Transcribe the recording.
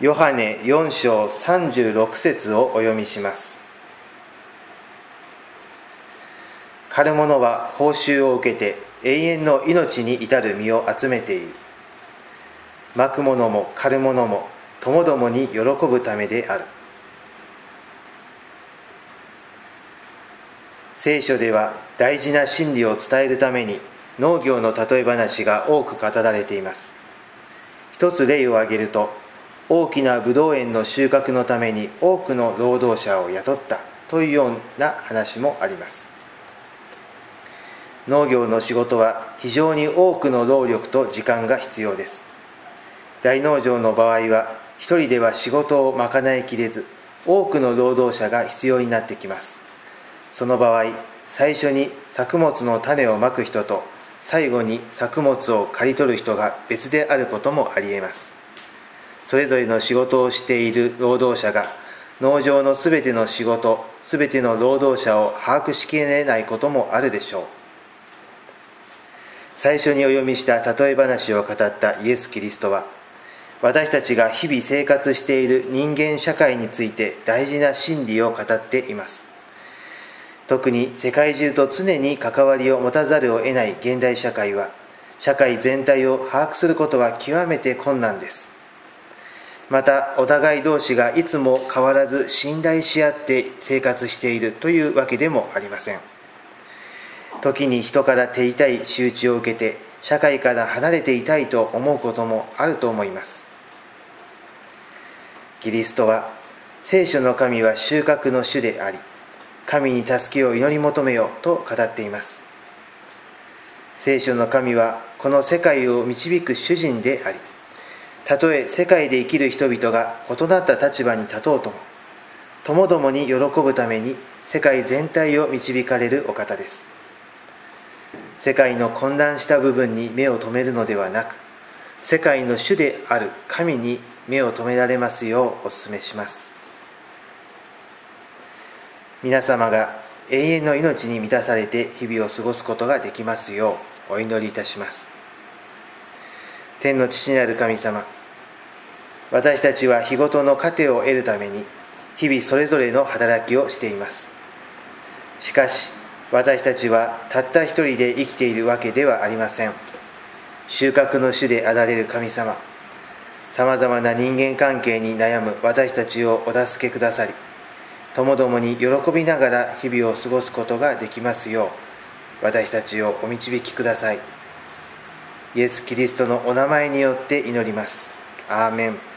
ヨハネ4章36節をお読みします。狩る者は報酬を受けて永遠の命に至る身を集めている。まく者も狩る者も友どもに喜ぶためである。聖書では大事な真理を伝えるために農業の例え話が多く語られています。一つ例を挙げると大きなブドウ園の収穫のために多くの労働者を雇ったというような話もあります。農業の仕事は非常に多くの労力と時間が必要です。大農場の場合は一人では仕事を賄いきれず多くの労働者が必要になってきます。その場合最初に作物の種をまく人と最後に作物を刈り取る人が別であることもありえます。それぞれの仕事をしている労働者が農場のすべての仕事すべての労働者を把握しきれないこともあるでしょう。最初にお読みした例え話を語ったイエス・キリストは私たちが日々生活している人間社会について大事な真理を語っています。特に世界中と常に関わりを持たざるを得ない現代社会は社会全体を把握することは極めて困難です。またお互い同士がいつも変わらず信頼し合って生活しているというわけでもありません。時に人から手痛い仕打ちを受けて社会から離れていたいと思うこともあると思います。キリストは聖書の神は収穫の主であり神に助けを祈り求めよと語っています。聖書の神はこの世界を導く主人でありたとえ世界で生きる人々が異なった立場に立とうともともどもに喜ぶために世界全体を導かれるお方です。世界の混乱した部分に目を留めるのではなく世界の主である神に目を留められますようお勧めします。皆様が永遠の命に満たされて日々を過ごすことができますようお祈りいたします。天の父なる神様私たちは日ごとの糧を得るために日々それぞれの働きをしています。しかし私たちはたった一人で生きているわけではありません。収穫の主であられる神様さまざまな人間関係に悩む私たちをお助けくださりともどもに喜びながら日々を過ごすことができますよう私たちをお導きください。イエス・キリストのお名前によって祈ります。アーメン。